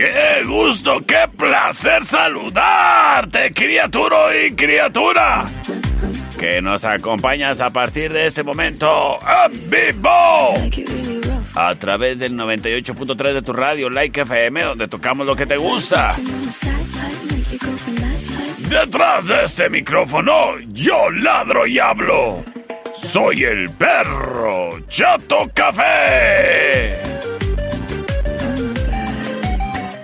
¡Qué gusto, qué placer saludarte, criatura y criatura! Que nos acompañas a partir de este momento en vivo. A través del 98.3 de tu radio, Like FM, donde tocamos lo que te gusta. Detrás de este micrófono, yo ladro y hablo. Soy el perro Chato Café.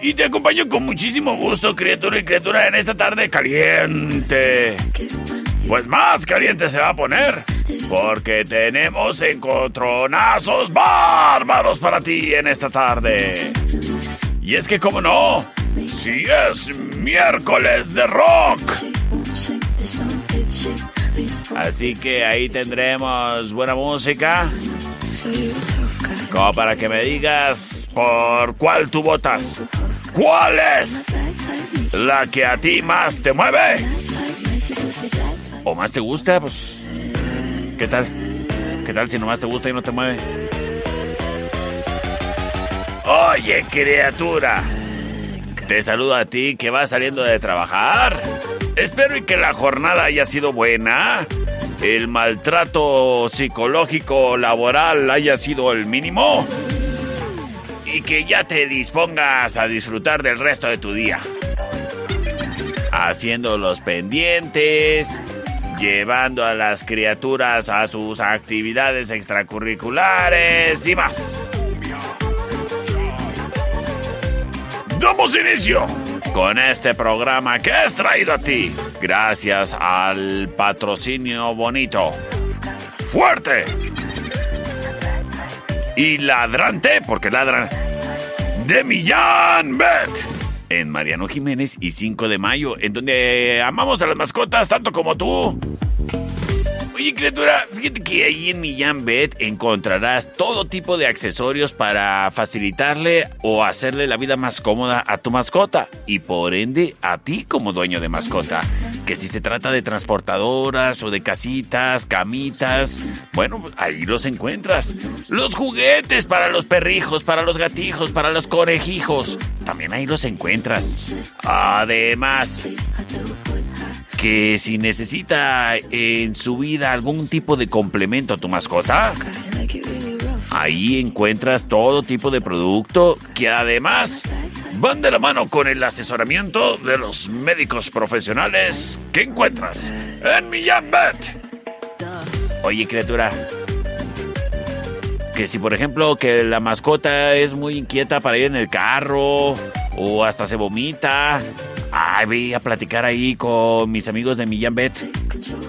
Y te acompaño con muchísimo gusto, criatura y criatura, en esta tarde caliente. Pues más caliente se va a poner, porque tenemos encontronazos bárbaros para ti en esta tarde. Y es que, como no, si es miércoles de rock. Así que ahí tendremos buena música. Como para que me digas por cuál tú votas. ¿Cuál es la que a ti más te mueve? ¿O más te gusta? Pues, ¿qué tal? ¿Qué tal si nomás te gusta y no te mueve? Oye, criatura. Te saludo a ti que vas saliendo de trabajar. Espero y que la jornada haya sido buena. El maltrato psicológico laboral haya sido el mínimo. Y que ya te dispongas a disfrutar del resto de tu día. Haciendo los pendientes, llevando a las criaturas a sus actividades extracurriculares y más. Damos inicio con este programa que es traído a ti gracias al patrocinio bonito, fuerte y ladrante, porque ladran, de Millán Bet. En Mariano Jiménez y 5 de mayo, en donde amamos a las mascotas tanto como tú. Oye, criatura, fíjate que ahí en Millán Bet encontrarás todo tipo de accesorios para facilitarle o hacerle la vida más cómoda a tu mascota y por ende a ti como dueño de mascota. Que si se trata de transportadoras o de casitas, camitas, bueno, ahí los encuentras. Los juguetes para los perrijos, para los gatijos, para los conejijos, también ahí los encuentras. Además, que si necesita en su vida algún tipo de complemento a tu mascota, ahí encuentras todo tipo de producto que además van de la mano con el asesoramiento de los médicos profesionales que encuentras en Millán Bet. Oye, criatura, que si por ejemplo que la mascota es muy inquieta para ir en el carro o hasta se vomita, Ay, voy a platicar ahí con mis amigos de Millán Bet.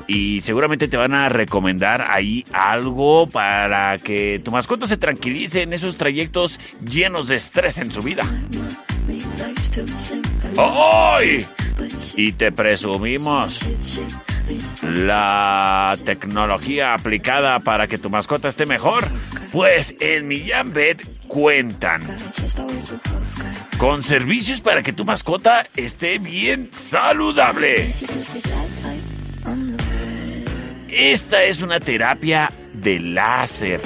Y seguramente te van a recomendar ahí algo para que tu mascota se tranquilice en esos trayectos llenos de estrés en su vida. ¡Ay! Y te presumimos la tecnología aplicada para que tu mascota esté mejor. Pues en Millán Bet cuentan con servicios para que tu mascota esté bien saludable. Esta es una terapia de láser,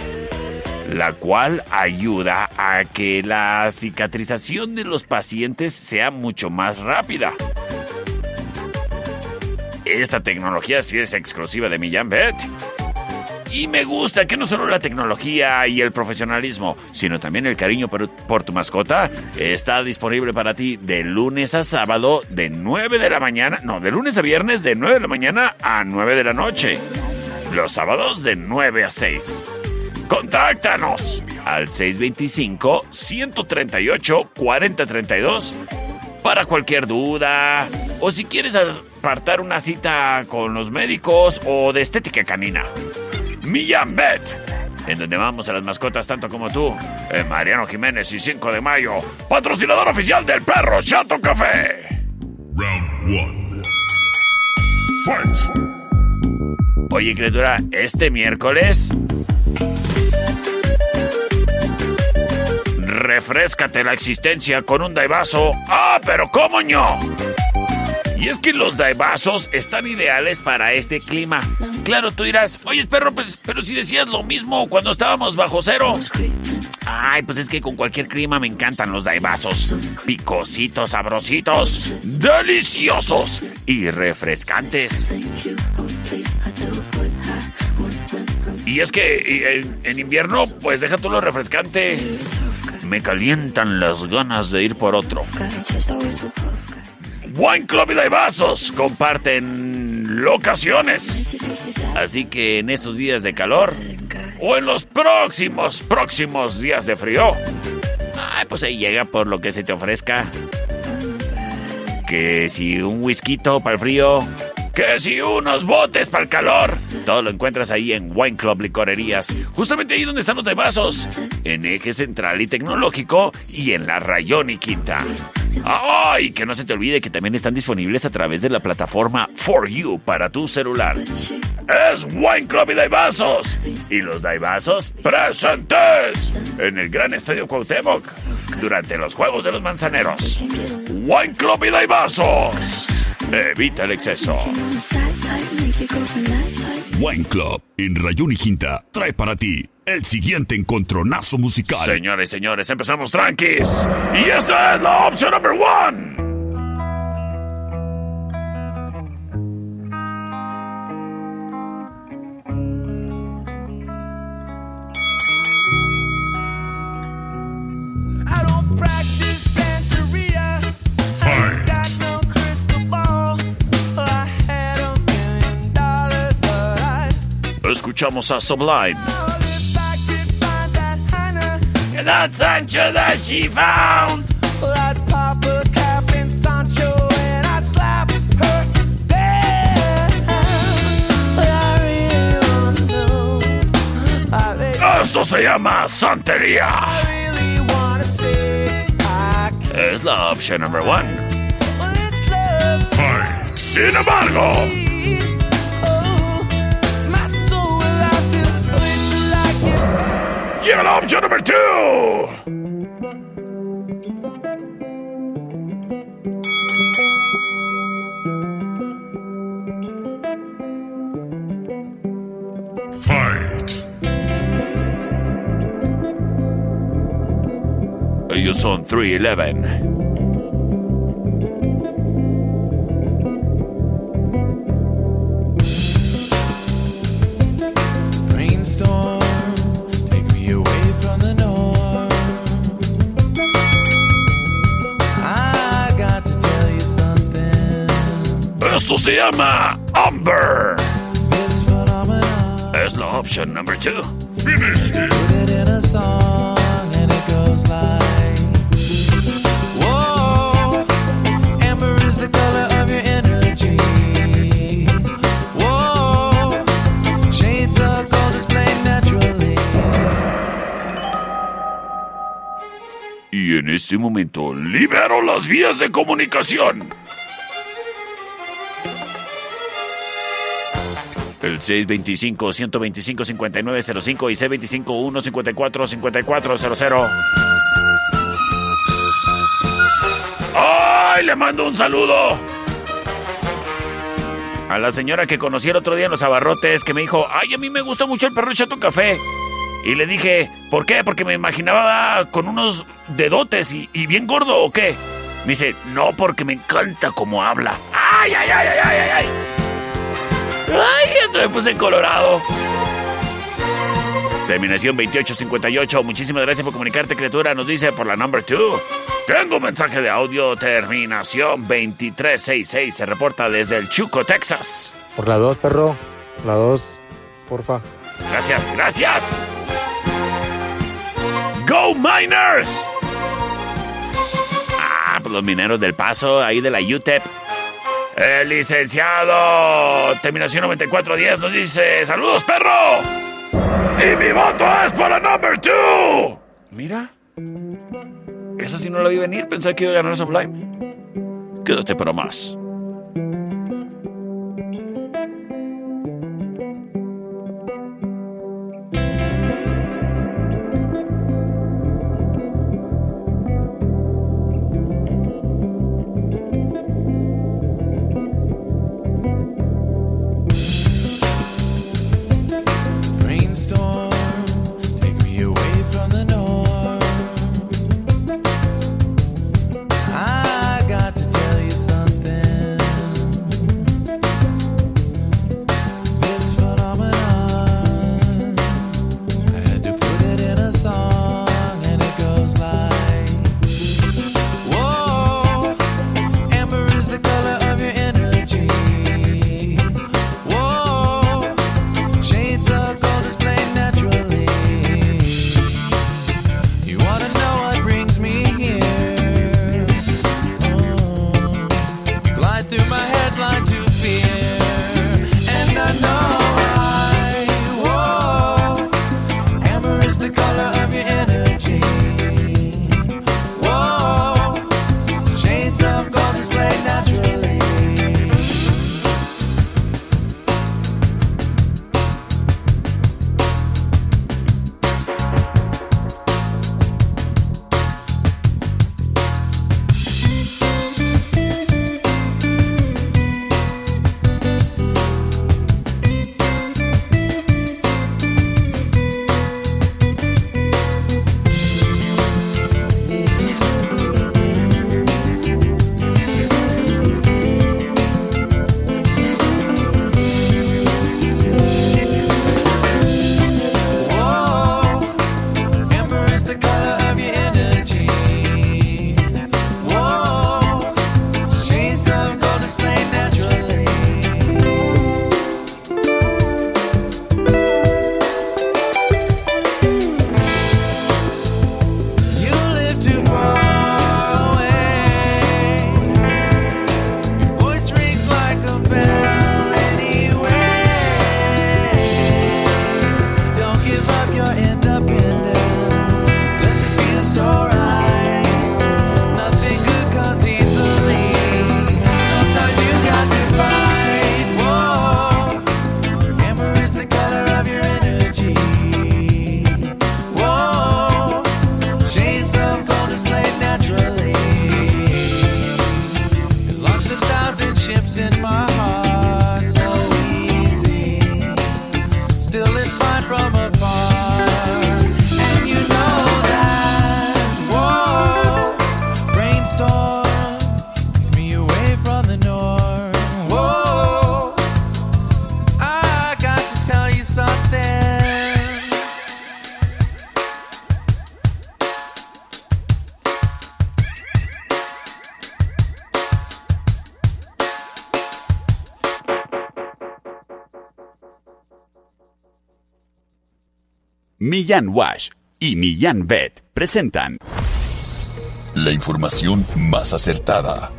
la cual ayuda a que la cicatrización de los pacientes sea mucho más rápida. Esta tecnología sí es exclusiva de Millán Bet. Y me gusta que no solo la tecnología y el profesionalismo, sino también el cariño por, tu mascota está disponible para ti de lunes a sábado de 9 de la mañana, no, de lunes a viernes de 9 de la mañana a 9 de la noche. Los sábados de 9 a 6. Contáctanos al 625-138-4032 para cualquier duda o si quieres apartar una cita con los médicos o de estética canina. Millán Bet, en donde vamos a las mascotas tanto como tú. En Mariano Jiménez y 5 de mayo, patrocinador oficial del perro Chato Café. Round 1. Fight. Oye, criatura, este miércoles. Refrescate la existencia con un daivaso. ¡Ah, pero cómo no! Y es que los daibazos están ideales para este clima. Claro, tú dirás, oye, perro, pues, pero si decías lo mismo cuando estábamos bajo cero. Ay, pues es que con cualquier clima me encantan los daibazos. Picositos, sabrositos, deliciosos y refrescantes. Y es que en, invierno, pues deja tú lo refrescante. Me calientan las ganas de ir por otro. Wine Club y Daibazos comparten locaciones. Así que en estos días de calor o en los próximos, próximos días de frío, ay, pues ahí llega por lo que se te ofrezca. Que si un whisky para el frío, que si unos botes para el calor. Todo lo encuentras ahí en Wine Club Licorerías. Justamente ahí donde están los de vasos. En Eje Central y Tecnológico y en la Rayón y Quinta. ¡Ay! Que no se te olvide que también están disponibles a través de la plataforma For You para tu celular. Es Wine Club y Daibazos. Y los Daibazos presentes en el Gran Estadio Cuauhtémoc durante los Juegos de los Manzaneros. Wine Club y Daibazos. Evita el exceso. Wine Club en Rayón y Quinta trae para ti el siguiente encontronazo musical. Señores, señores, empezamos tranquis. Y esta es la opción number one. Escuchamos a Sublime. That Sancho that she found. I'd pop a cap in Sancho and I'd slap her Esto se llama santería. Es la opción número uno. Sin embargo. Llega la opción número 2. Ellos son 311. Esto se llama Amber. Es la opción number two. Finished Given option number two! Fight! Use on 311. Se llama Amber. Es la opción number two. Finish Y en este momento libero las vías de comunicación. El 625-125-5905 y C25-154-5400. ¡Ay, le mando un saludo! A la señora que conocí el otro día en los abarrotes, que me dijo, ay, a mí me gusta mucho el perro chato café. Y le dije, ¿por qué? Porque me imaginaba con unos dedotes y, y bien gordo o qué. Me dice, no, porque me encanta cómo habla. ¡Ay, ay, ay, ay, ay, ay! ¡Ay! Me puse colorado. Terminación 2858. Muchísimas gracias por comunicarte, criatura. Nos dice por la number 2. Tengo un mensaje de audio. Terminación 2366. Se reporta desde el Chuco, Texas. Por la 2, perro. La 2, porfa. Gracias, gracias. Go Miners. Ah, pues los mineros del paso, ahí de la UTEP. El licenciado. Terminación 9410 nos dice: ¡Saludos, perro! Y mi voto es para number 2. Mira. Esa sí no la vi venir. Pensé que iba a ganar Sublime. Quédate para más. Millán Wash y Millán Vet presentan La información más acertada.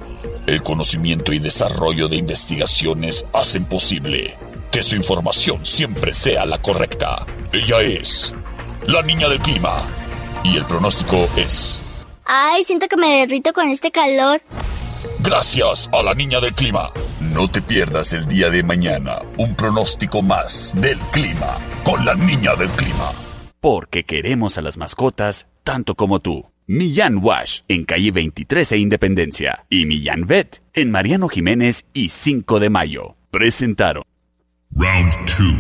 El conocimiento y desarrollo de investigaciones hacen posible que su información siempre sea la correcta. Ella es la niña del clima. Y el pronóstico es, Ay, siento que me derrito con este calor. gracias a la niña del clima. No te pierdas el día de mañana un pronóstico más del clima con la niña del clima. Porque queremos a las mascotas tanto como tú. Millán Wash en calle 23 e Independencia y Millán Vet en Mariano Jiménez y 5 de Mayo. Presentaron. Round 2.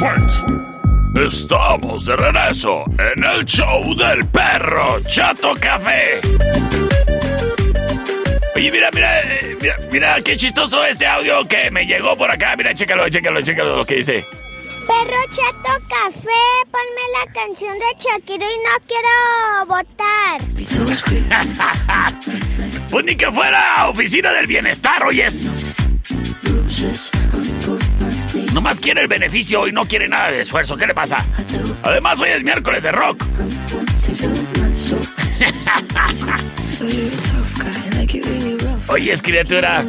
Fight. Estamos de regreso en el show del perro Chato Café. Oye, mira, mira, eh, mira, mira, qué chistoso este audio que me llegó por acá. Mira, chécalo, chécalo, chécalo lo que dice. Perro Chato Café, ponme la canción de Shakira y no quiero votar. Pues ni que fuera oficina del bienestar, oyes. Nomás quiere el beneficio y no quiere nada de esfuerzo. ¿Qué le pasa? Además, hoy es miércoles de rock. Oyes, criatura.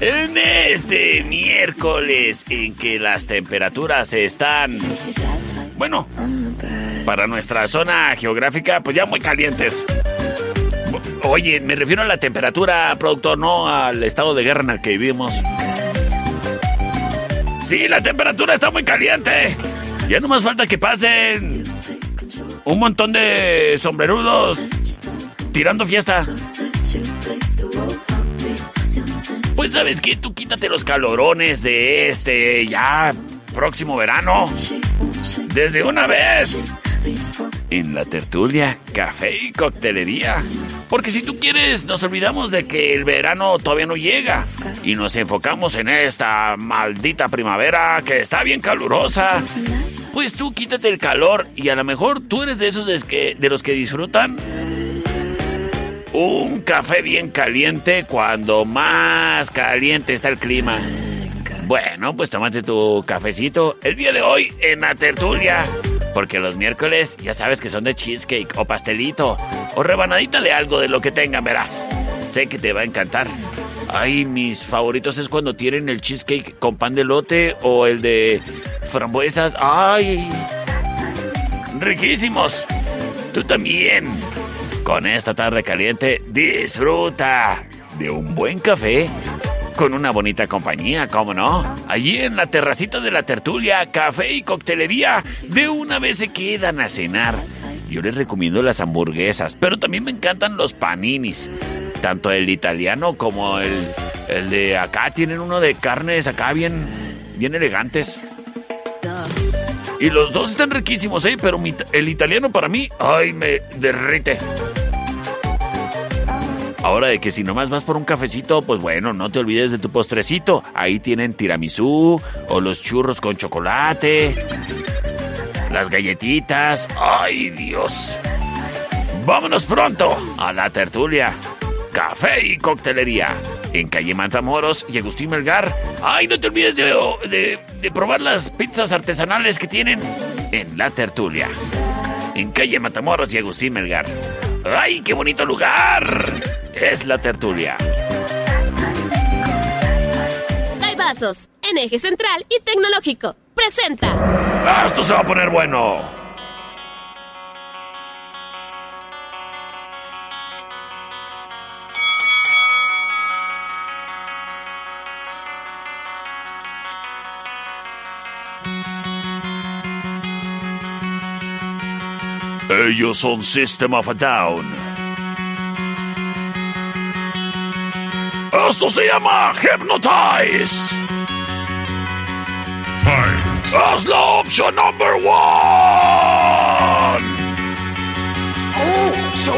En este miércoles en que las temperaturas están, bueno, para nuestra zona geográfica, pues ya muy calientes. Oye, me refiero a la temperatura, productor, no al estado de guerra en el que vivimos. Sí, la temperatura está muy caliente. Ya no más falta que pasen un montón de sombrerudos tirando fiesta. Pues sabes qué, tú quítate los calorones de este ya próximo verano. Desde una vez. En la tertulia, café y coctelería. Porque si tú quieres, nos olvidamos de que el verano todavía no llega. Y nos enfocamos en esta maldita primavera que está bien calurosa. Pues tú quítate el calor y a lo mejor tú eres de esos de, que, de los que disfrutan un café bien caliente cuando más caliente está el clima. Bueno, pues tómate tu cafecito el día de hoy en la tertulia. Porque los miércoles ya sabes que son de cheesecake o pastelito o rebanadita de algo de lo que tengan, verás. Sé que te va a encantar. Ay, mis favoritos es cuando tienen el cheesecake con pan de lote o el de frambuesas. Ay, riquísimos. Tú también. Con esta tarde caliente, disfruta de un buen café con una bonita compañía, ¿cómo no? Allí en la terracita de la tertulia, café y coctelería, de una vez se quedan a cenar. Yo les recomiendo las hamburguesas, pero también me encantan los paninis. Tanto el italiano como el, el de acá tienen uno de carnes acá bien, bien elegantes. Y los dos están riquísimos, ¿eh? Pero el italiano para mí, ay, me derrite. Ahora de que si nomás vas por un cafecito, pues bueno, no te olvides de tu postrecito. Ahí tienen tiramisú o los churros con chocolate, las galletitas. ¡Ay, Dios! Vámonos pronto a la tertulia. Café y coctelería. En calle Matamoros y Agustín Melgar. ¡Ay, no te olvides de, de- de probar las pizzas artesanales que tienen en la tertulia! En calle Matamoros y Agustín Melgar. ¡Ay, qué bonito lugar! Es la tertulia. Vasos, en eje central y tecnológico. Presenta. ¡Esto se va a poner bueno! Eh, Ellos son System of a Down. Esto se llama Hypnotize. Es la opción number one. Oh, So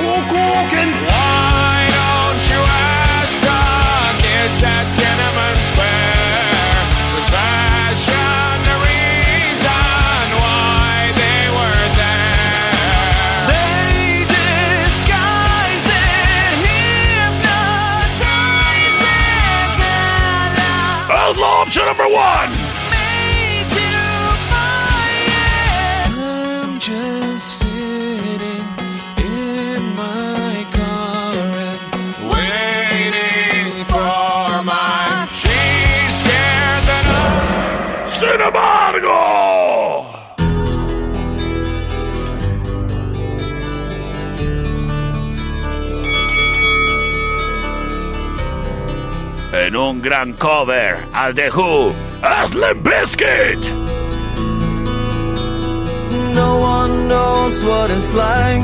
gran cover al The Who, Limp Bizkit. No one knows what it's like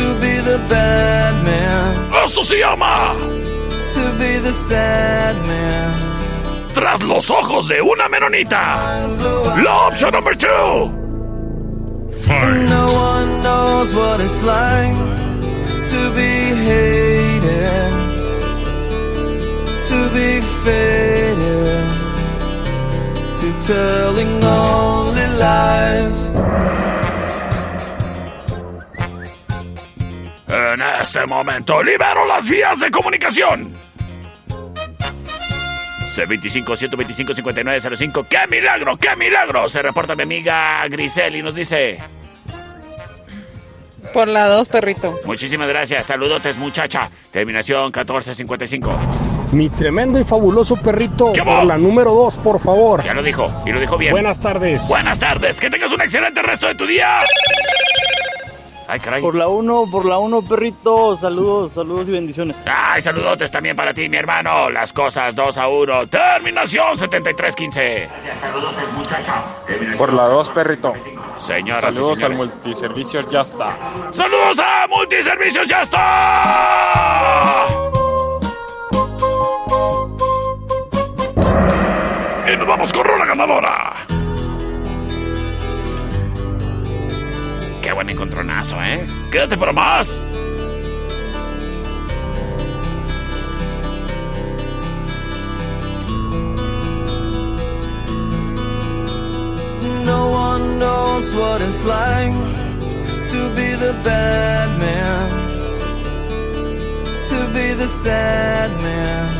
to be the bad man, ¡Eso se llama! to be the sad man. Tras los ojos de una menonita. La opción number two. No one knows what it's like to be hated, be faded, to telling only lies. En este momento libero las vías de comunicación. C25-125-5905. ¡Qué milagro! ¡Qué milagro! Se reporta mi amiga Grisel y nos dice... Por la 2, perrito. Muchísimas gracias. Saludotes, muchacha. Terminación 1455. Mi tremendo y fabuloso perrito ¿Qué por la número 2, por favor. Ya lo dijo. Y lo dijo bien. Buenas tardes. Buenas tardes. Que tengas un excelente resto de tu día. Ay, caray. Por la 1, por la 1, perrito. Saludos, saludos y bendiciones. Ay, saludotes también para ti, mi hermano. Las cosas 2 a 1. Terminación 7315. Saludotes, muchacha. Por la 2, perrito. Señoras Saludos y al multiservicios, ya está. ¡Saludos a Multiservicios! ¡Ya está! Y nos vamos con Rola Ganadora. Qué buen encontronazo, ¿eh? Quédate para más. No one knows what it's like to be the bad man, to be the sad man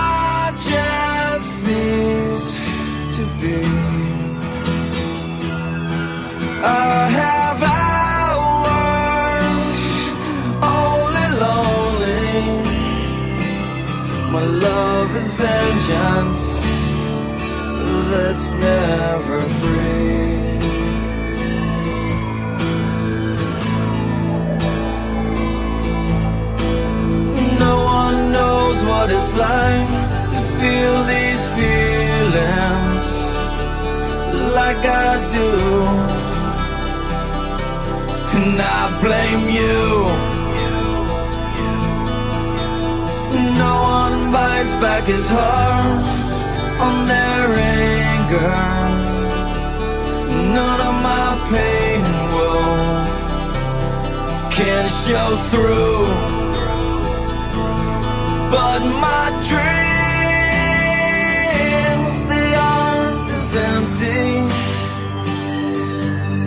be. I have hours only lonely. My love is vengeance that's never free. No one knows what it's like to feel these feelings like I do. And I blame you. No one bites back his heart on their anger. None of my pain and woe can show through. But my dreams, they aren't as empty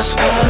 Discover.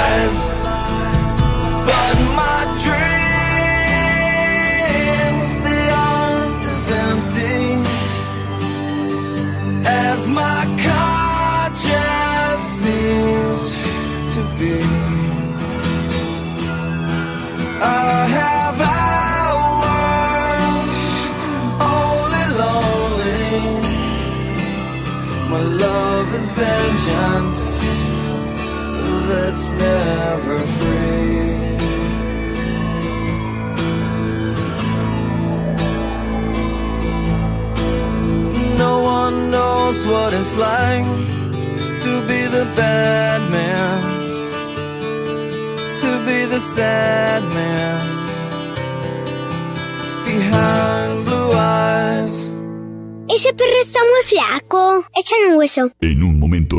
That's never free. No one knows what it's like to be the bad man, to be the sad man behind blue eyes. Ese perro está muy flaco. Échale un hueso. En un momento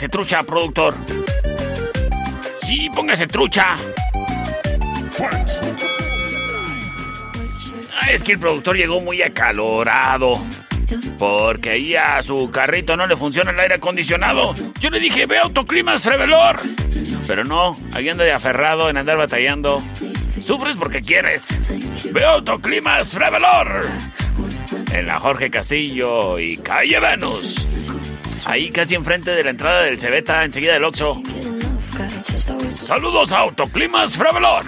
Póngase trucha, productor. Sí, póngase trucha. Ah, es que el productor llegó muy acalorado. Porque ahí a su carrito no le funciona el aire acondicionado. Yo le dije, ve autoclimas Frevelor. Pero no, ahí anda de aferrado en andar batallando. Sufres porque quieres. Ve autoclimas Frevelor. En la Jorge Castillo y Calle Venus. Ahí casi enfrente de la entrada del Cebeta, enseguida del Oxxo. Saludos a Autoclimas Frevelor.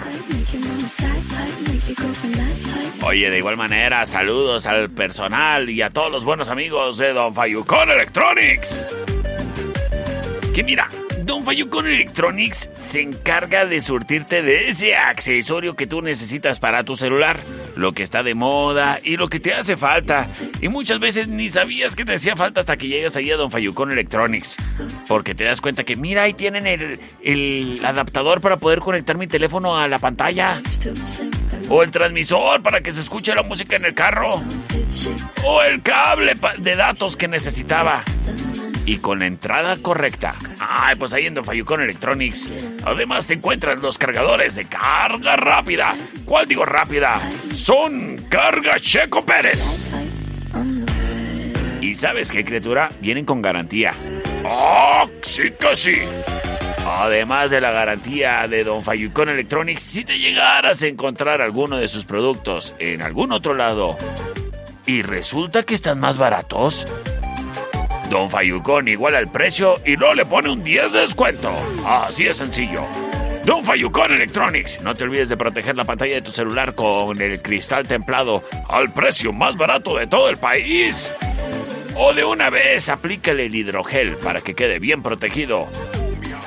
Oye, de igual manera, saludos al personal y a todos los buenos amigos de Don Fayucón Electronics. Que mira, Don Fayucón Electronics se encarga de surtirte de ese accesorio que tú necesitas para tu celular, lo que está de moda y lo que te hace falta. Y muchas veces ni sabías que te hacía falta hasta que llegas ahí a Don Fayucón Electronics. Porque te das cuenta que, mira, ahí tienen el, adaptador para poder conectar mi teléfono a la pantalla. O el transmisor para que se escuche la música en el carro. O el cable de datos que necesitaba. Y con la entrada correcta. Ay, pues ahí en Don Electronics. Además te encuentras los cargadores de carga rápida. ¿Cuál digo rápida? Son Carga Checo Pérez. ¿Y sabes qué, criatura? Vienen con garantía. ¡Oh, sí que! Además de la garantía de Don Fayucón Electronics, si te llegaras a encontrar alguno de sus productos en algún otro lado y resulta que están más baratos, Don Fayucón iguala el precio y no le pone un 10 de descuento. Así de sencillo. Don Fayucón Electronics. No te olvides de proteger la pantalla de tu celular con el cristal templado al precio más barato de todo el país. O de una vez aplícale el hidrogel para que quede bien protegido.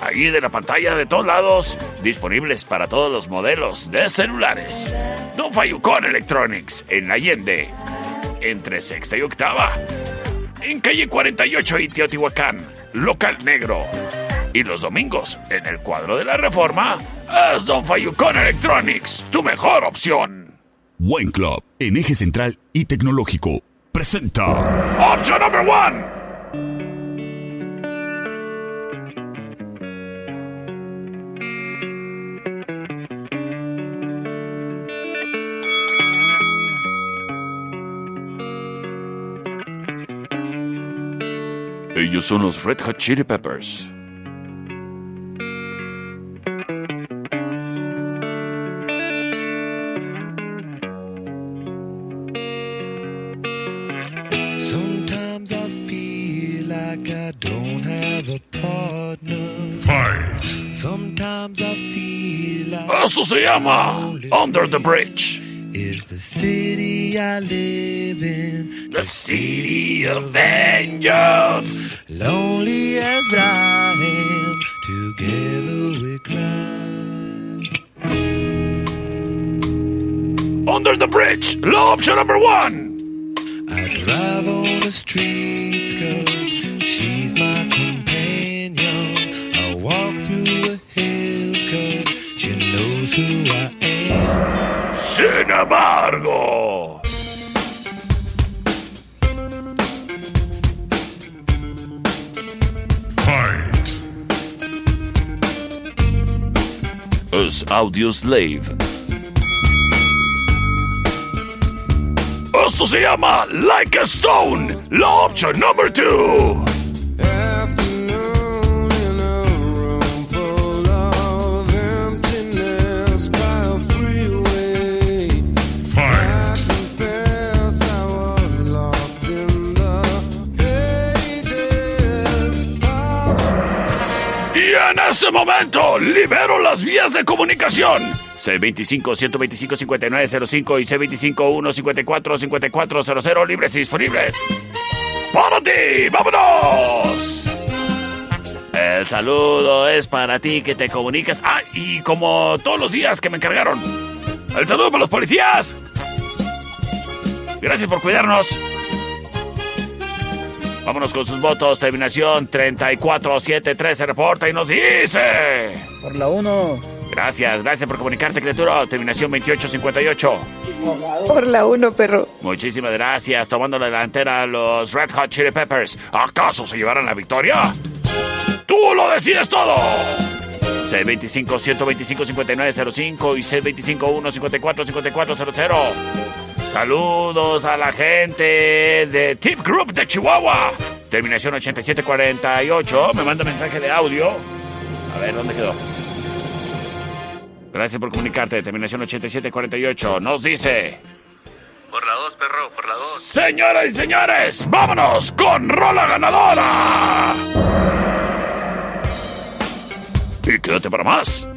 Ahí de la pantalla de todos lados, disponibles para todos los modelos de celulares. Don Fayucón Electronics en Allende, entre sexta y octava. En calle 48 y Teotihuacán, local negro. Y los domingos, en el cuadro de la reforma, es Don Fayucón Electronics, tu mejor opción. Wine Club, en eje central y tecnológico, presenta. Option number one. Ellos son los Red Hot Chili Peppers. Sometimes I feel like I don't have a partner. Fight. Sometimes I feel like Esto se llama Under the Bridge. is the city I live in. The City of Angels. Lonely as I am, together we cry. Under the Bridge, la option number one. I drive on the streets cause she's my companion. I walk through the hills cause she knows who I am. Sin embargo. Los Audios Live. Esto se llama Like a Stone, la opción número 2. En este momento libero las vías de comunicación. C25-125-5905 y C25-154-5400 libres y disponibles. ¡Para ti! ¡Vámonos! El saludo es para ti que te comunicas. Ah, y como todos los días que me encargaron. El saludo para los policías. Gracias por cuidarnos. Vámonos con sus votos. Terminación 3473 se reporta y nos dice. Por la 1. Gracias, gracias por comunicarte, criatura. Terminación 2858. Por la 1, perro. Muchísimas gracias. Tomando la delantera los Red Hot Chili Peppers. ¿Acaso se llevarán la victoria? ¡Tú lo decides todo! C25-125-5905 y C25-154-5400. Saludos a la gente de Tip Group de Chihuahua. Terminación 8748. Me manda mensaje de audio. A ver, ¿dónde quedó? Gracias por comunicarte. Terminación 8748. Nos dice... Por la 2, perro, por la 2. Señoras y señores, vámonos con Rola Ganadora. Y quédate para más.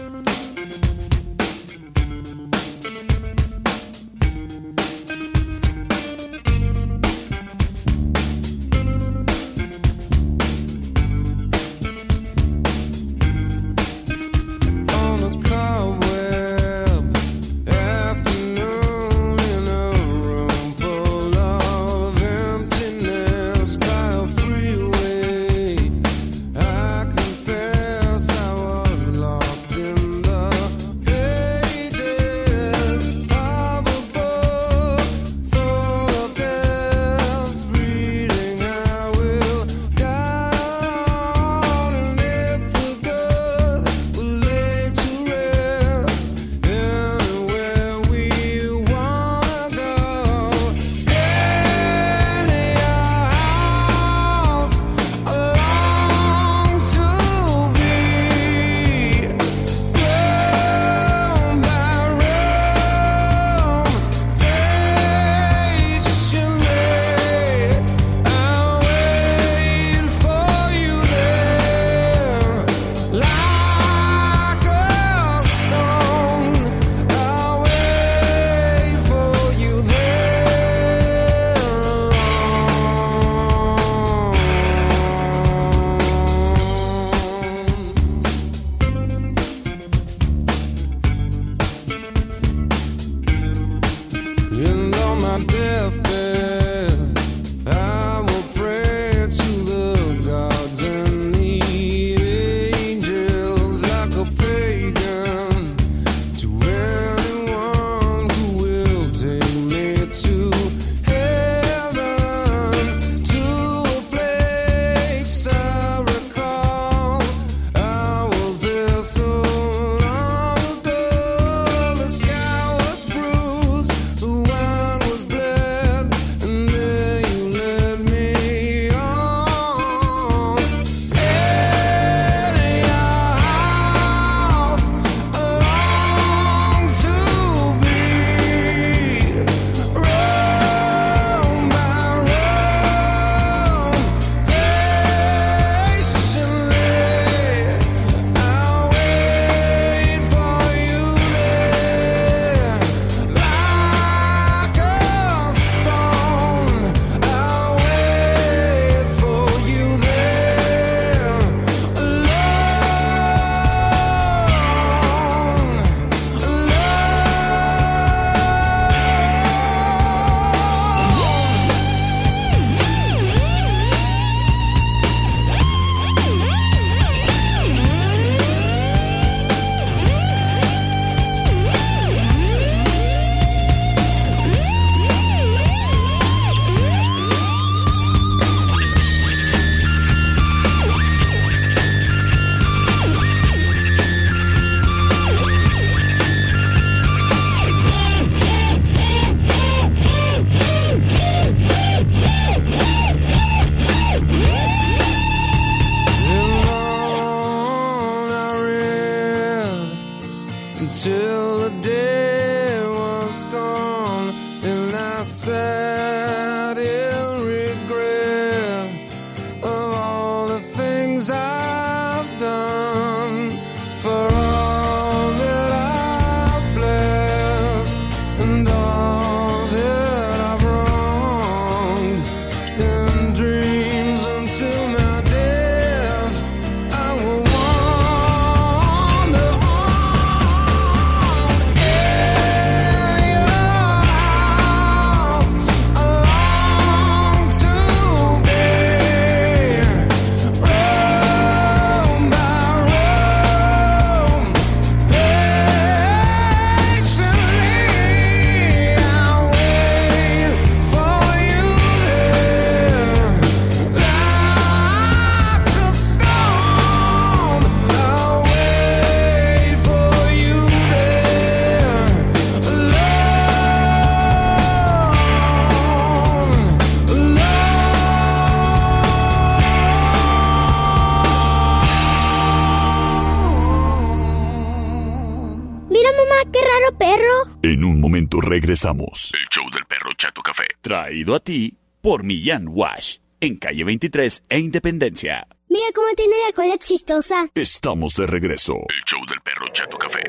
Regresamos. El show del perro Chato Café. Traído a ti por Millán Wash. En calle 23 e Independencia. Mira cómo tiene la cola chistosa. Estamos de regreso. El show del perro Chato Café.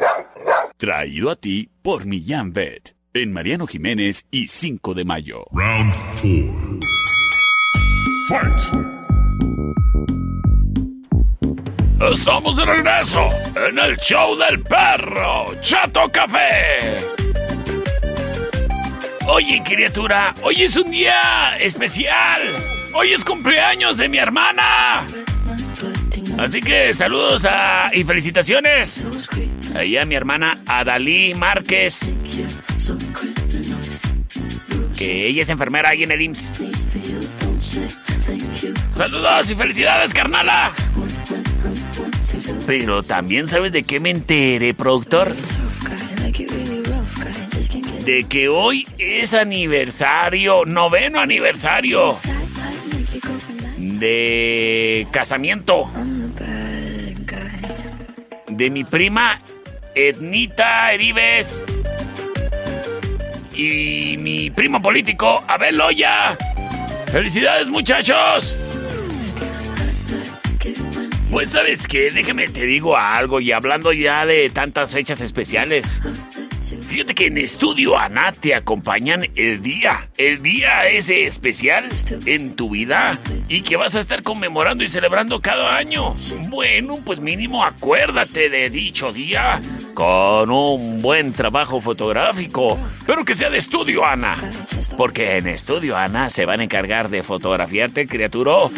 Traído a ti por Millán Vet. En Mariano Jiménez y 5 de mayo. Round 4. Fight. Estamos de regreso en el show del perro Chato Café. Oye, criatura, hoy es un día especial. Hoy es cumpleaños de mi hermana. Así que saludos y felicitaciones. Ahí a mi hermana Adalí Márquez. Que ella es enfermera ahí en el IMSS. Saludos y felicidades, carnala. Pero también sabes de qué me enteré, productor. De que hoy es aniversario, noveno aniversario de casamiento de mi prima Ednita Eribes y mi primo político Abel Loya. ¡Felicidades, muchachos! Pues sabes qué, déjame te digo algo y hablando ya de tantas fechas especiales. Fíjate que en Estudio Ana te acompañan el día, el día ese especial en tu vida y que vas a estar conmemorando y celebrando cada año. Bueno, pues mínimo acuérdate de dicho día con un buen trabajo fotográfico, pero que sea de Estudio Ana. Porque en Estudio Ana se van a encargar de fotografiarte, criatura,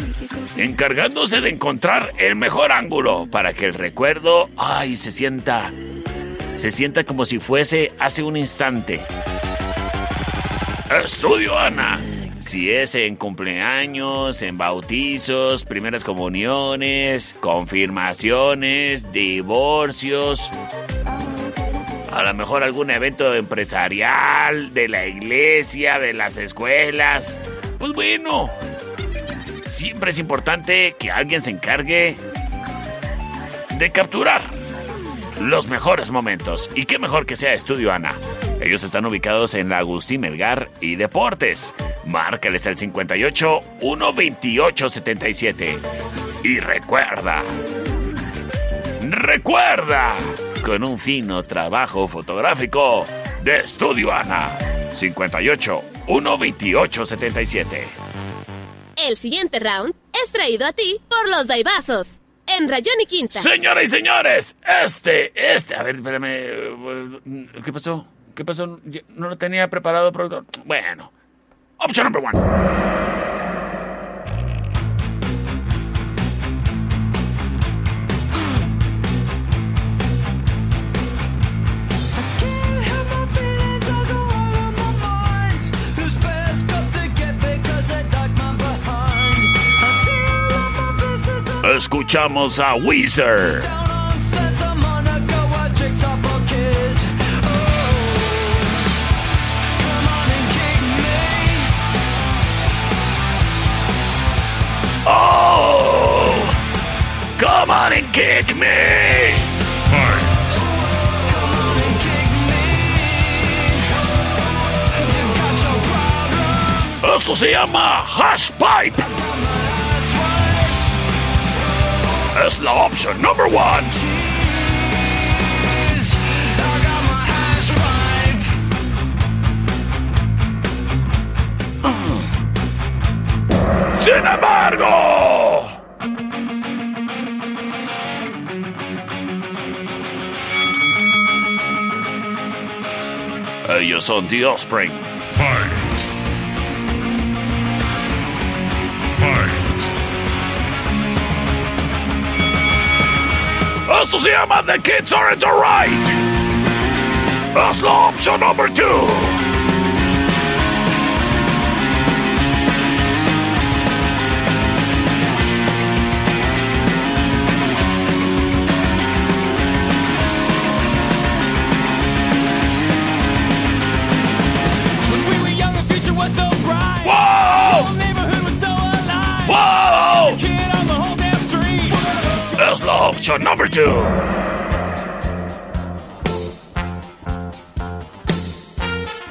encargándose de encontrar el mejor ángulo para que el recuerdo, ay, se sienta se sienta como si fuese hace un instante. Estudio Ana. Si es en cumpleaños, en bautizos, primeras comuniones, confirmaciones, divorcios, a lo mejor algún evento empresarial, de la iglesia, de las escuelas. Pues bueno, siempre es importante que alguien se encargue de capturar los mejores momentos. Y qué mejor que sea Estudio Ana. Ellos están ubicados en la Agustín Melgar y Deportes. Márcales al 58 128 77. Y recuerda, recuerda, con un fino trabajo fotográfico de Estudio Ana. 58 128 77. El siguiente round es traído a ti por los Daibazos. En Rayón y Quinta. Señoras y señores, este, este, a ver, espérame, ¿qué pasó? ¿Qué pasó? ¿No lo tenía preparado, productor? Bueno, option number one. Escuchamos a Weezer. Oh, come on and kick me. Esto se llama Hash Pipe. Es the option number one. Mm. Sin embargo. Ellos son The Offspring. Esto se llama The Kids Aren't Alright. Es la opción number two. Whoa! Whoa! Es la opción number two.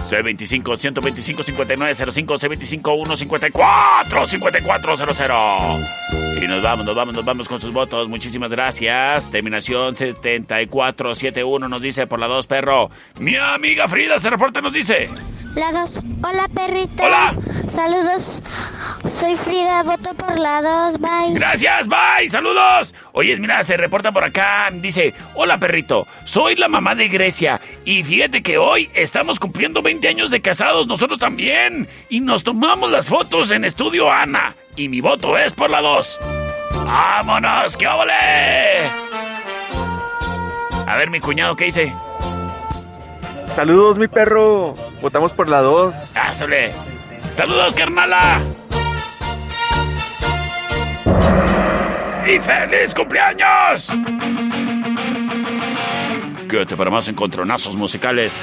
C25 125 5905 C25 154 5400. Y nos vamos, nos vamos, nos vamos con sus votos. Muchísimas gracias. Terminación 7471 nos dice por la 2, perro. Mi amiga Frida se reporta, nos dice. La dos. Hola, perrito. Hola. Saludos. Soy Frida, voto por la dos. Bye. Gracias, bye, saludos. Oye, mira, se reporta por acá, dice, hola perrito, soy la mamá de Grecia y fíjate que hoy estamos cumpliendo 20 años de casados, nosotros también, y nos tomamos las fotos en estudio Ana, y mi voto es por la 2. ¡Vámonos, qué ole! A ver, mi cuñado, ¿qué dice? Saludos, mi perro. Votamos por la 2. ¡Házole! ¡Saludos, carnala! ¡Y feliz cumpleaños! Quédate para más encontronazos musicales.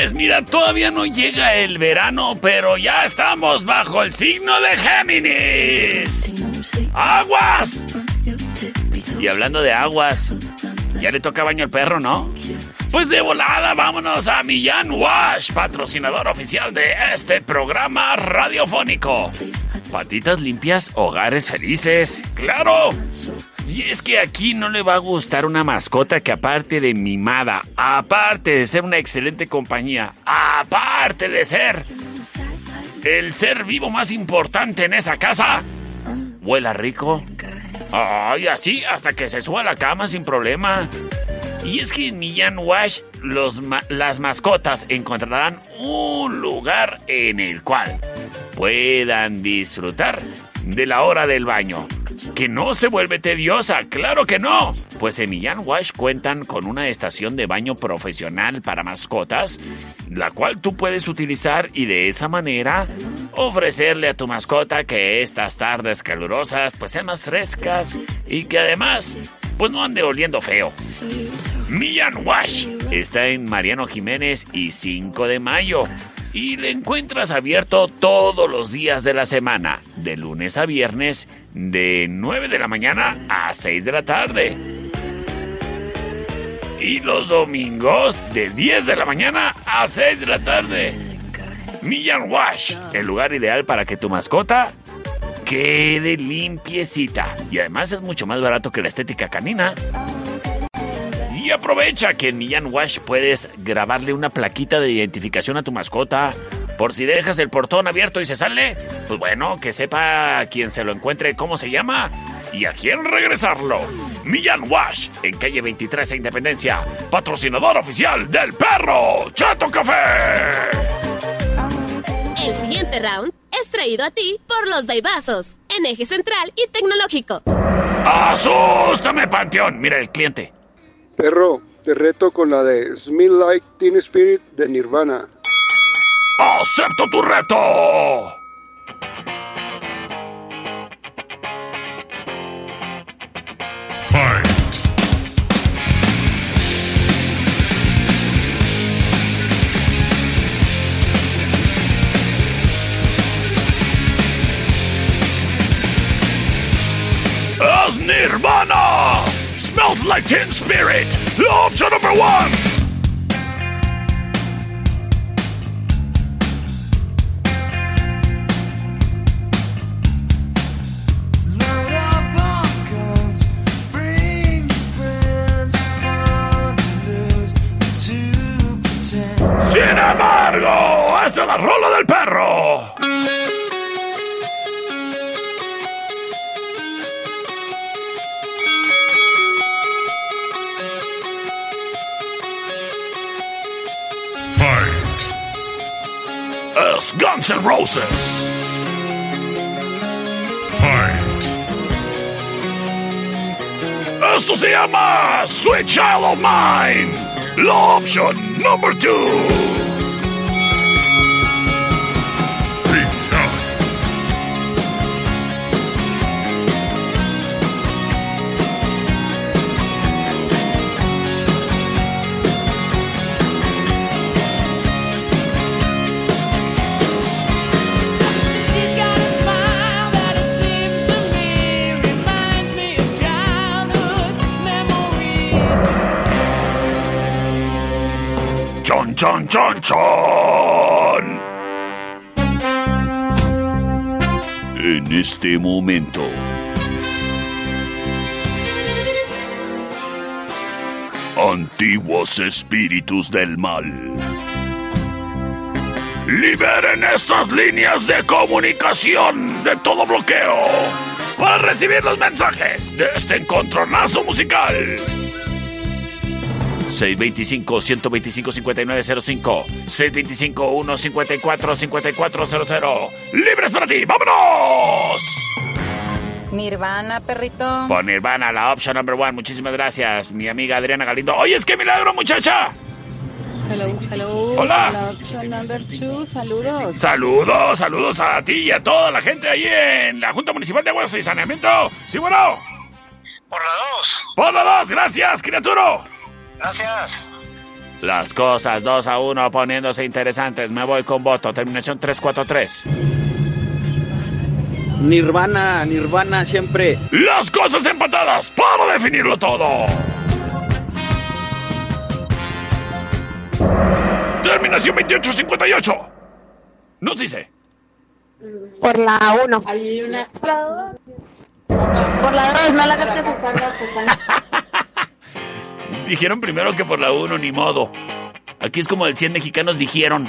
Pues mira, todavía no llega el verano, pero ya estamos bajo el signo de Géminis. ¡Aguas! Y hablando de aguas, ya le toca baño al perro, ¿no? Pues de volada, vámonos a Millán Wash, patrocinador oficial de este programa radiofónico. Patitas limpias, hogares felices. ¡Claro! Y es que aquí no le va a gustar una mascota que aparte de mimada, aparte de ser una excelente compañía, aparte de ser el ser vivo más importante en esa casa, huela rico. Ay, así hasta que se suba a la cama sin problema. Y es que en Millán Wash los las mascotas encontrarán un lugar en el cual puedan disfrutar de la hora del baño. Que no se vuelve tediosa, claro que no. Pues en Millán Wash cuentan con una estación de baño profesional para mascotas, la cual tú puedes utilizar y de esa manera ofrecerle a tu mascota que estas tardes calurosas pues sean más frescas y que además pues no ande oliendo feo. Millán Wash está en Mariano Jiménez y 5 de mayo. Y le encuentras abierto todos los días de la semana, de lunes a viernes, de 9 de la mañana a 6 de la tarde. Y los domingos, de 10 de la mañana a 6 de la tarde. Millán Wash, el lugar ideal para que tu mascota quede limpiecita. Y además es mucho más barato que la estética canina. Y aprovecha que en Millán Wash puedes grabarle una plaquita de identificación a tu mascota. Por si dejas el portón abierto y se sale, pues bueno, que sepa quien se lo encuentre cómo se llama y a quién regresarlo. Millán Wash, en calle 23 e Independencia, patrocinador oficial del perro Chato Café. El siguiente round es traído a ti por los Daibazos, en eje central y tecnológico. ¡Asústame, Panteón! Mira el cliente. Perro, te reto con la de Smell Like Teen Spirit de Nirvana. ¡Acepto tu reto! ¡Es Nirvana! Smells like Teen Spirit! La opción number one! a la rola del perro. Fight. Es Guns N' Roses. Fight. Esto se llama Sweet Child of Mine. La opción número 2. Chon, chon. En este momento. Antiguos espíritus del mal. Liberen estas líneas de comunicación de todo bloqueo para recibir los mensajes de este encontronazo musical. 625-125-5905. 625-154-5400. ¡Libres para ti! ¡Vámonos! Nirvana, perrito. Por Nirvana, la option number one. Muchísimas gracias, mi amiga Adriana Galindo. ¡Oye, es que milagro, muchacha! Hello, hello. Hola. La option number two, saludos. Saludos, saludos a ti y a toda la gente ahí en la Junta Municipal de Aguas y Saneamiento. Sí, bueno. Por la dos. Por la dos, gracias, criatura. Gracias. Las cosas 2 a 1 poniéndose interesantes. Me voy con voto. Terminación 343. Nirvana, Nirvana siempre. Las cosas empatadas para definirlo todo. Terminación 2858. Nos dice. Por la 1. Por la dos, no le hagas que carga Dijeron primero que por la 1, ni modo. Aquí es como el 100 mexicanos dijeron.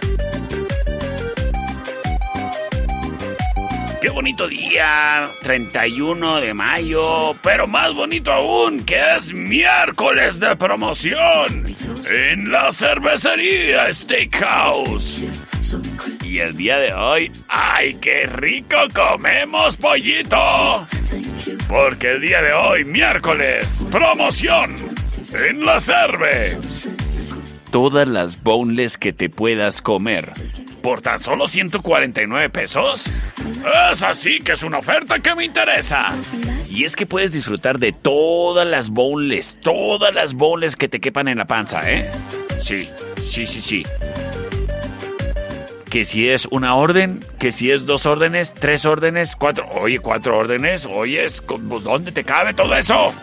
Qué bonito día, 31 de mayo, pero más bonito aún que es miércoles de promoción en la cervecería Steakhouse. Y el día de hoy, ¡ay, qué rico comemos pollito! Porque el día de hoy, miércoles, promoción en la Cerve. Todas las boneless que te puedas comer. ¿Por tan solo 149 pesos? Es así que es una oferta que me interesa. Y es que puedes disfrutar de todas las boneless, todas las boneless que te quepan en la panza, ¿eh? Sí, sí, sí, sí que si es una orden, que si es dos órdenes, tres órdenes, cuatro, oye, cuatro órdenes, oye, pues ¿dónde te cabe todo eso?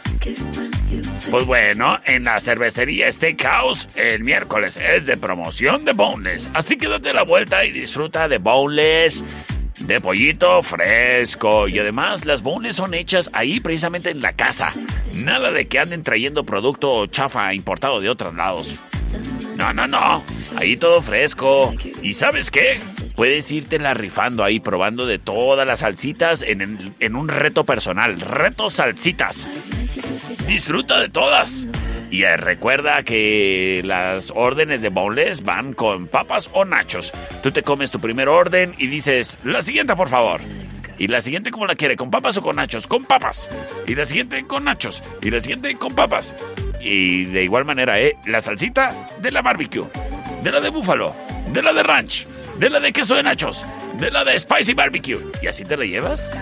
Pues bueno, en la cervecería Steakhouse el miércoles es de promoción de boneless, así que date la vuelta y disfruta de boneless, de pollito fresco y además las boneless son hechas ahí precisamente en la casa. Nada de que anden trayendo producto chafa importado de otros lados. No, no, no. Ahí todo fresco. ¿Y sabes qué? Puedes irte la rifando ahí probando de todas las salsitas en, en un reto personal. Reto salsitas. Disfruta de todas. Y eh, recuerda que las órdenes de boneless van con papas o nachos. Tú te comes tu primer orden y dices, la siguiente por favor. Y la siguiente como la quiere, con papas o con nachos, con papas. Y la siguiente con nachos. Y la siguiente con papas. Y de igual manera, ¿eh? La salsita de la barbecue, de la de búfalo, de la de ranch, de la de queso de nachos, de la de spicy barbecue. ¿Y así te la llevas?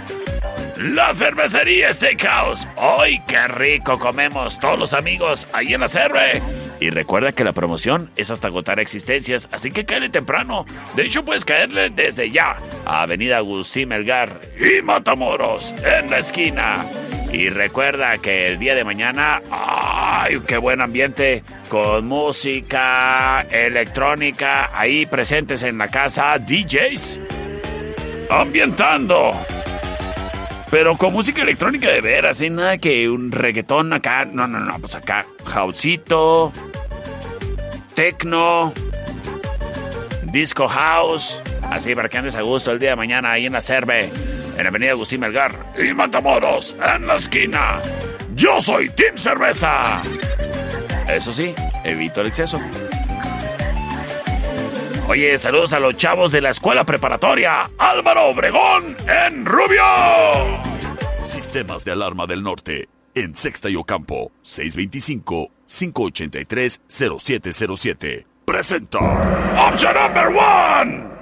La cervecería Steakhouse. ¡Ay, qué rico comemos todos los amigos ahí en la cerve! Y recuerda que la promoción es hasta agotar existencias, así que cáele temprano. De hecho, puedes caerle desde ya a Avenida Agustín Melgar y Matamoros, en la esquina. Y recuerda que el día de mañana, ¡ay, qué buen ambiente! Con música electrónica ahí presentes en la casa, DJs. Ambientando. Pero con música electrónica de veras, sin nada que un reggaetón acá. No, no, no, pues acá, houseito, tecno, disco house. Así para que andes a gusto el día de mañana ahí en la Cerve, en Avenida Agustín Melgar y Matamoros, en la esquina. Yo soy Team Cerveza. Eso sí, evito el exceso. Oye, saludos a los chavos de la escuela preparatoria Álvaro Obregón en Rubio. Sistemas de alarma del norte. En Sexta y Ocampo. 625-583-0707. Presenta. Option number one.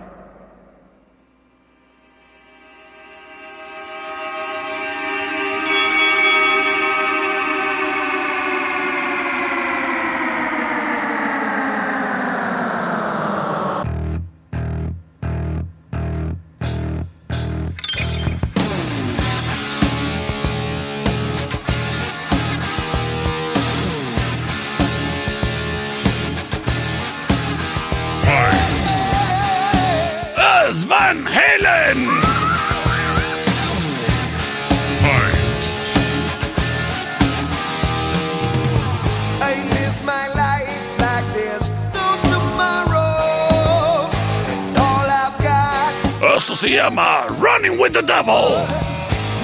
Llama Running with the Devil.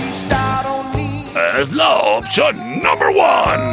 is out on me. Es la opción number one.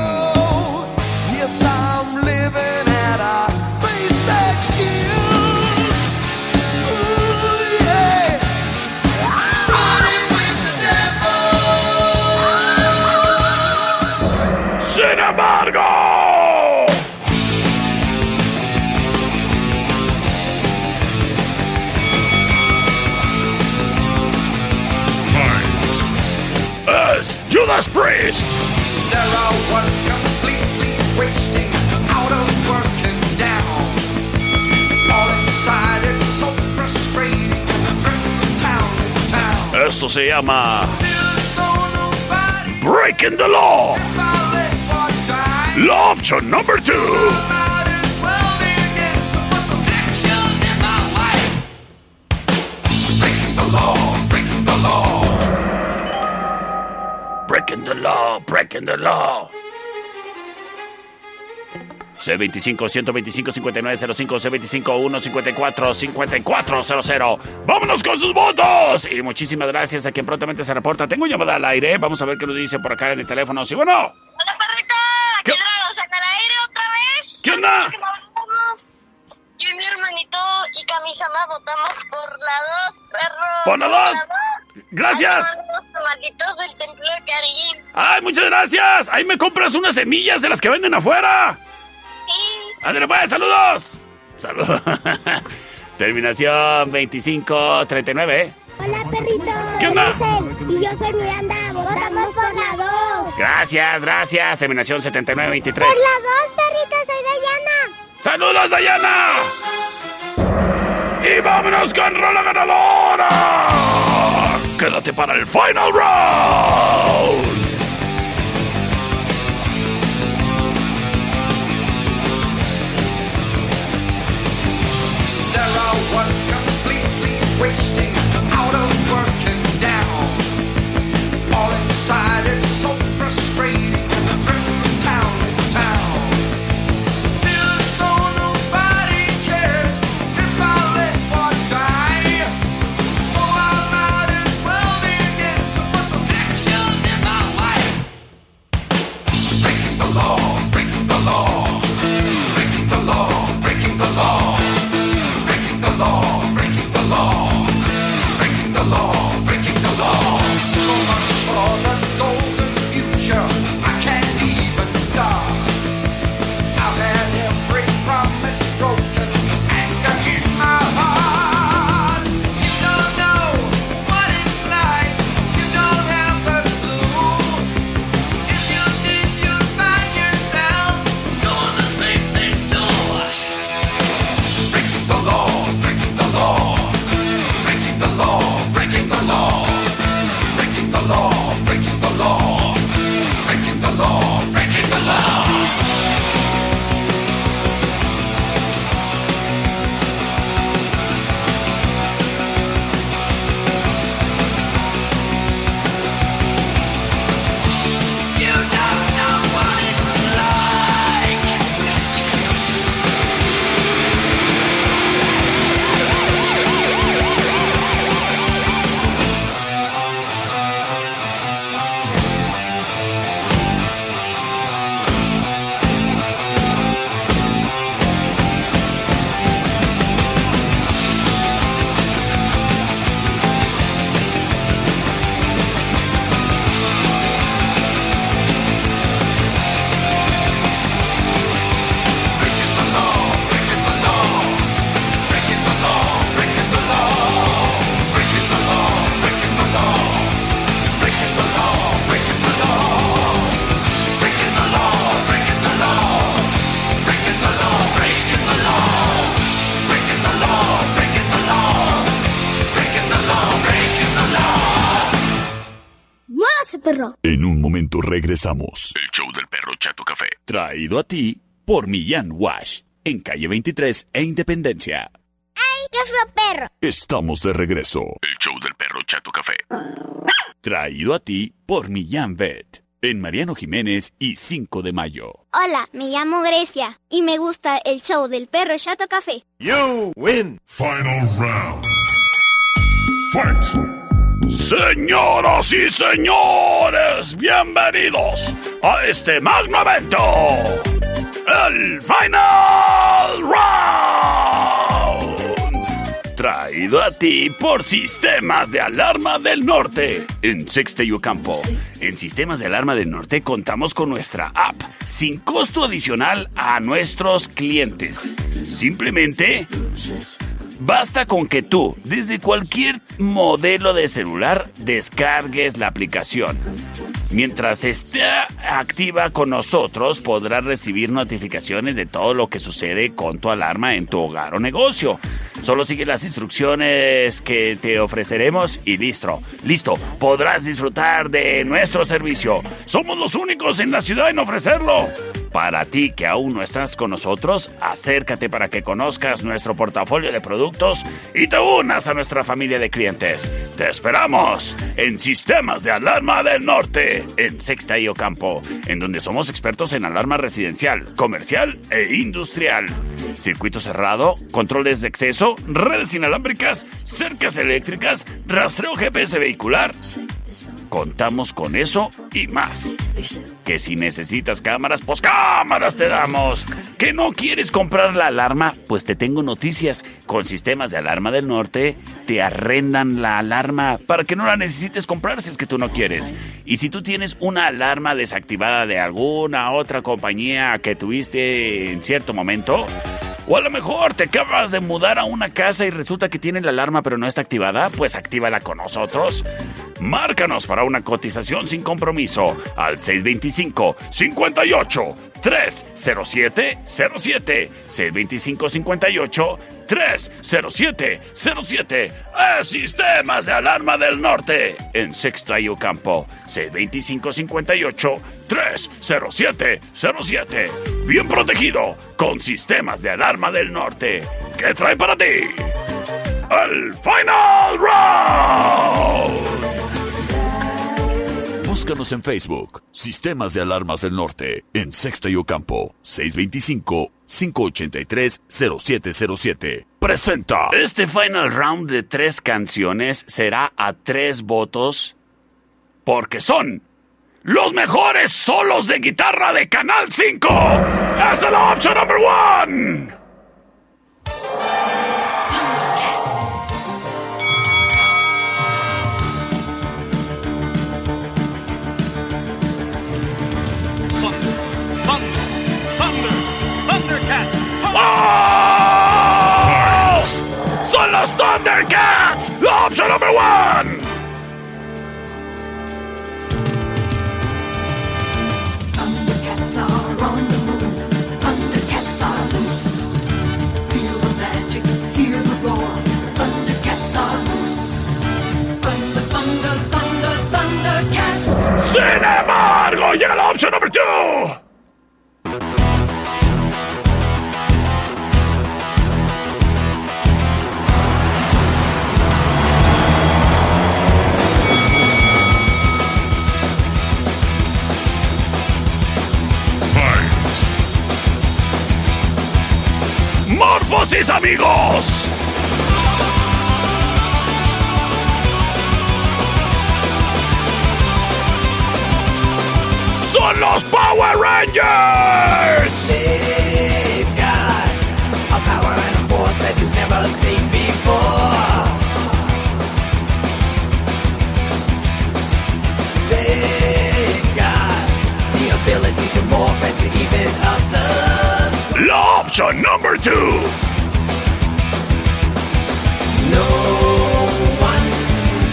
Judas Priest. There I was completely wasting, out of work and down. All inside, it's so frustrating. 'cause I drink Esto se llama Breaking the Law. La option number two. C25-125-5905, C25-154-5400. ¡Vámonos con sus votos! Y muchísimas gracias a quien prontamente se reporta. Tengo llamada al aire. Vamos a ver qué nos dice por acá en el teléfono. ¿Sí bueno? Hola, perrita. ¿Qué, ¿Qué dragos? ¿En el aire otra vez? ¿Qué onda? Yo y mi hermanito y camisa más votamos por la 2, perro. ¿Por la 2? Gracias. Ahí van los tomatitos del templo de Karim. Ay, muchas gracias. Ahí me compras unas semillas de las que venden afuera. Sí. Ándale, pues, saludos. Saludos. Terminación 2539. Hola, perrito. ¿Qué onda? Y yo soy Miranda. Votamos por la 2. Gracias, gracias. Terminación 7923. Por la 2, perrito. Soy Dayana. ¡Saludos, Dayana! ¡Y vámonos con rola ganadora! ¡Quédate para el final round! Regresamos. El show del perro Chato Café. Traído a ti por Millán Wash. En calle 23 e Independencia. ¡Ay, qué fue perro! Estamos de regreso. El show del perro Chato Café. Traído a ti por Millán Vet. En Mariano Jiménez y 5 de mayo. Hola, me llamo Grecia y me gusta el show del perro Chato Café. You win. Final round. Fight. Señoras y señores, bienvenidos a este magno evento. El Final Round. Traído a ti por Sistemas de Alarma del Norte en Sexte y Ocampo. En Sistemas de Alarma del Norte contamos con nuestra app sin costo adicional a nuestros clientes. Simplemente Basta con que tú, desde cualquier modelo de celular, descargues la aplicación. Mientras esté activa con nosotros, podrás recibir notificaciones de todo lo que sucede con tu alarma en tu hogar o negocio. Solo sigue las instrucciones que te ofreceremos y listo. Listo, podrás disfrutar de nuestro servicio. Somos los únicos en la ciudad en ofrecerlo. Para ti que aún no estás con nosotros, acércate para que conozcas nuestro portafolio de productos y te unas a nuestra familia de clientes. Te esperamos en Sistemas de Alarma del Norte, en Sexta y Ocampo, en donde somos expertos en alarma residencial, comercial e industrial. Circuito cerrado, controles de acceso, redes inalámbricas, cercas eléctricas, rastreo GPS vehicular. Contamos con eso y más. Que si necesitas cámaras, pues cámaras te damos. Que no quieres comprar la alarma, pues te tengo noticias. Con sistemas de alarma del norte, te arrendan la alarma para que no la necesites comprar si es que tú no quieres. Y si tú tienes una alarma desactivada de alguna otra compañía que tuviste en cierto momento, o a lo mejor te acabas de mudar a una casa y resulta que tiene la alarma pero no está activada, pues actívala con nosotros. Márcanos para una cotización sin compromiso al 625 58 307 07 625 58 307 07 es Sistemas de Alarma del Norte. En Sexta y Ocampo 625 58 307 07 bien protegido con Sistemas de Alarma del Norte. ¿qué trae para ti? el Final Round Búscanos en Facebook, Sistemas de Alarmas del Norte, en Sexta y Ocampo, 625-583-0707. Presenta. Este final round de tres canciones será a tres votos porque son los mejores solos de guitarra de Canal 5. Es la opción number one. ¡Oh! ¡Son los Thundercats! ¡La opción number one! Thundercats are on the move. Thundercats are loose. Feel the magic, hear the roar. Thundercats are loose. Thunder, thunder, thunder, Thundercats. Sin embargo, llega la opción number two. ¡Morfosis, amigos! ¡Son los Power Rangers! They've got a power and a force that you've never seen before. They've got the ability to morph and to even others. La opción number two. No one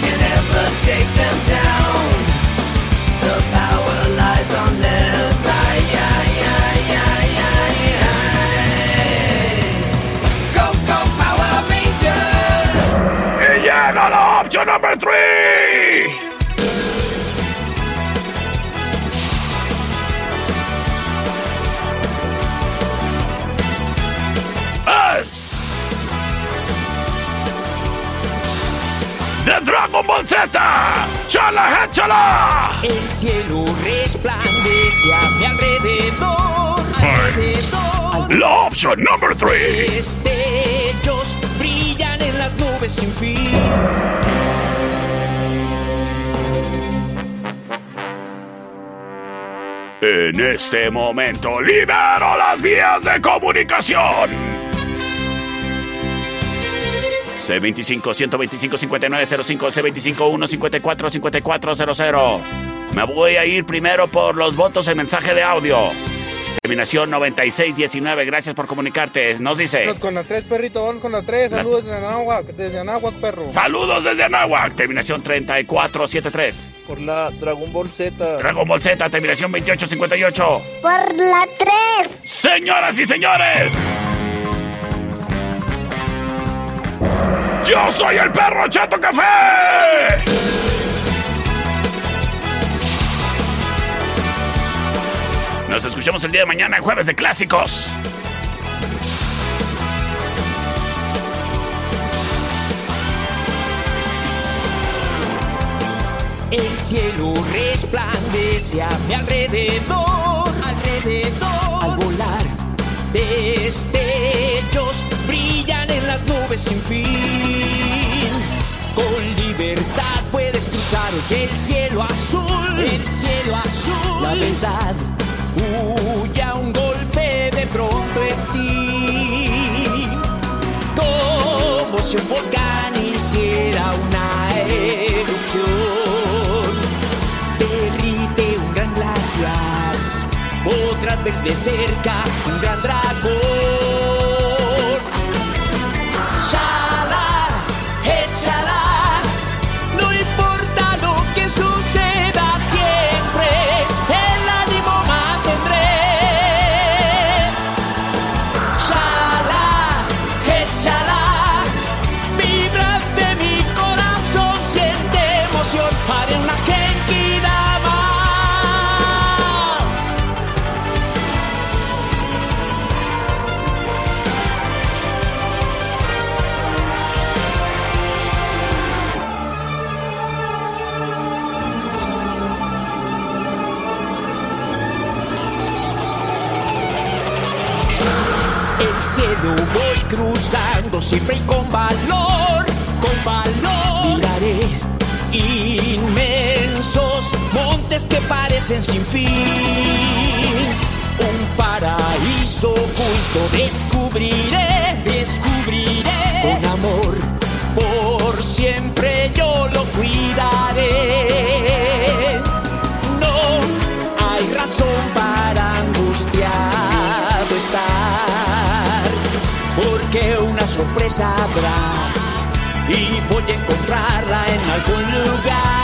can ever take them down. The power lies on their side. Yeah, yeah, yeah, yeah, yeah. Go, go, Power Rangers! Y llega la opción number three. De Dragon Ball Z. ¡Chala, échala! El cielo resplandece a mi alrededor. alrededor. La opción number three. Destellos brillan en las nubes sin fin. En este momento libero las vías de comunicación. C25-125-5905, C25-154-5400. Me voy a ir primero por los votos en mensaje de audio. Terminación 9619, gracias por comunicarte. Nos dice... Vámonos con la 3, perrito, vamos con la 3. Saludos desde Anáhuac, desde Anáhuac, perro. Saludos desde Anáhuac, terminación 3473. Por la Dragon Ball Z. Dragon Ball Z, terminación 2858. Por la 3. Señoras y señores. Yo soy el perro Chato Café. Nos escuchamos el día de mañana, jueves de clásicos. El cielo resplandece a mi alrededor, alrededor. Al volar, destellos nubes sin fin. Con libertad puedes cruzar hoy el cielo azul, el cielo azul. La verdad huye a un golpe de pronto en ti. Como si un volcán hiciera una erupción. Derrite un gran glaciar. Podrás ver de cerca un gran dragón. Sorpresa habrá y voy a encontrarla en algún lugar.